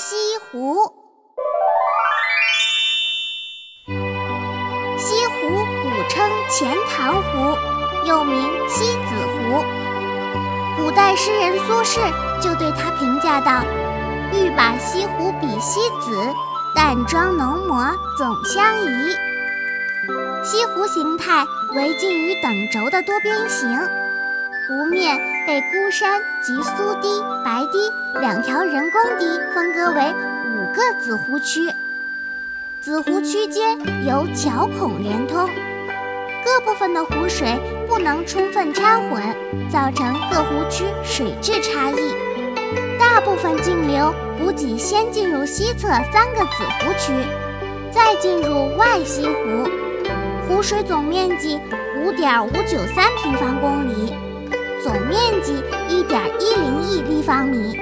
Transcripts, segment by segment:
西湖。西湖古称钱塘湖，又名西子湖。古代诗人苏轼就对它评价道：“欲把西湖比西子，淡妆浓抹总相宜。”西湖形态为近于等轴的多边形，湖面被孤山及苏堤、白堤两条人工堤分割为五个子湖区，子湖区间由桥孔连通，各部分的湖水不能充分掺混，造成各湖区水质差异。大部分径流补给先进入西侧三个子湖区，再进入外西湖。湖水总面积五点五九三平方公里，面积一点一零亿立方米，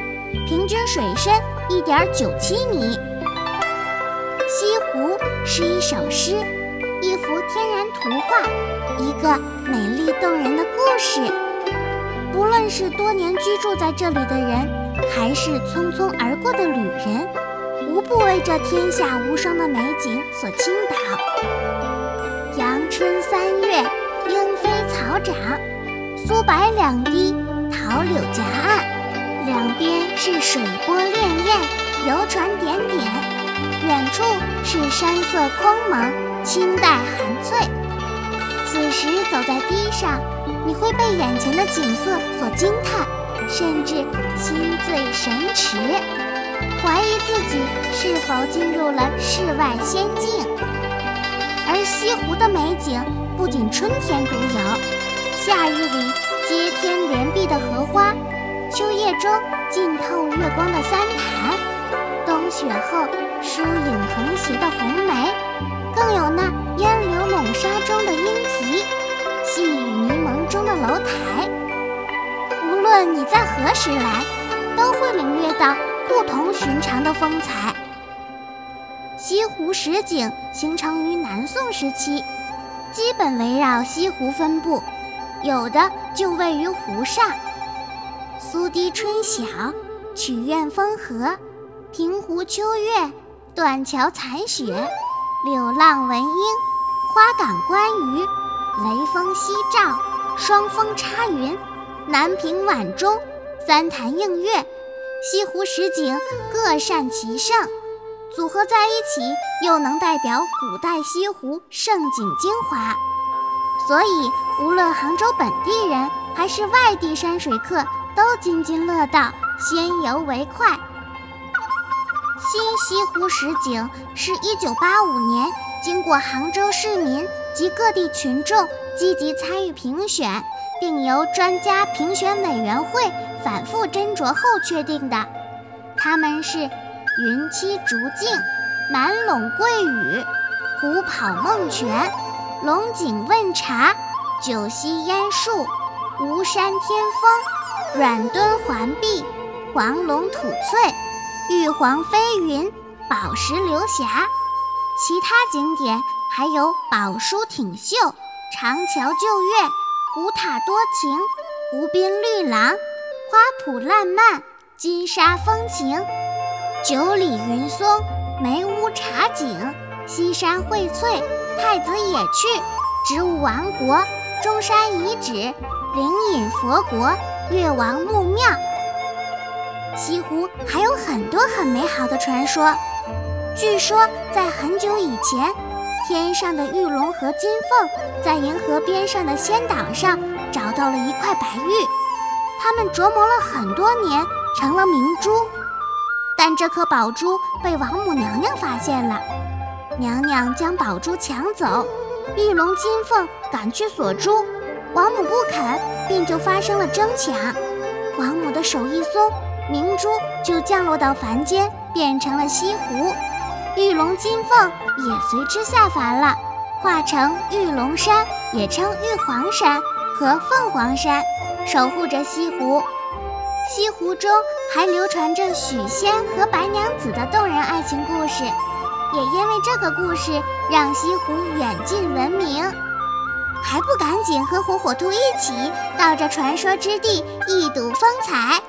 平均水深一点九七米。西湖是一首诗，一幅天然图画，一个美丽动人的故事。不论是多年居住在这里的人，还是匆匆而过的旅人，无不为这天下无双的美景所倾倒。阳春三月，莺飞草长，苏白两堤，桃柳夹岸，两边是水波潋滟，游船点点，远处是山色空蒙，青黛含翠。此时走在堤上，你会被眼前的景色所惊叹，甚至心醉神驰，怀疑自己是否进入了世外仙境。而西湖的美景不仅春天独有，夏日里天连碧的荷花，秋夜中浸透月光的三潭，冬雪后疏影横斜的红梅，更有那烟柳笼纱中的莺啼，细雨迷蒙中的楼台。无论你在何时来，都会领略到不同寻常的风采。西湖十景形成于南宋时期，基本围绕西湖分布，有的就位于湖上。苏堤春晓，曲院风荷，平湖秋月，断桥残雪，柳浪闻莺，花港观鱼，雷峰夕照，双峰插云，南屏晚钟，三潭映月，西湖十景各擅其胜。组合在一起，又能代表古代西湖盛景精华，所以无论杭州本地人还是外地山水客，都津津乐道，先游为快。新西湖十景是一九八五年经过杭州市民及各地群众积极参与评选，并由专家评选委员会反复斟酌后确定的，他们是。云栖竹径，满陇桂雨，虎跑梦泉，龙井问茶，九溪烟树，吴山天峰，软墩环壁，黄龙吐翠，玉皇飞云，宝石流霞。其他景点还有宝书挺秀，长桥旧月，古塔多情，湖滨绿廊，花圃烂漫，金沙风情。九里云松，梅屋茶景，西山荟萃，太子野趣，植物王国，中山遗址，灵隐佛国，越王墓庙。西湖还有很多很美好的传说。据说在很久以前，天上的玉龙和金凤在银河边上的仙岛上找到了一块白玉，他们琢磨了很多年，成了明珠。但这颗宝珠被王母娘娘发现了，娘娘将宝珠抢走，玉龙金凤赶去锁珠，王母不肯，便就发生了争抢。王母的手一松，明珠就降落到凡间，变成了西湖，玉龙金凤也随之下凡了，化成玉龙山，也称玉皇山和凤凰山，守护着西湖。西湖中还流传着许仙和白娘子的动人爱情故事，也因为这个故事让西湖远近闻名。还不赶紧和火火兔一起到这传说之地一睹风采！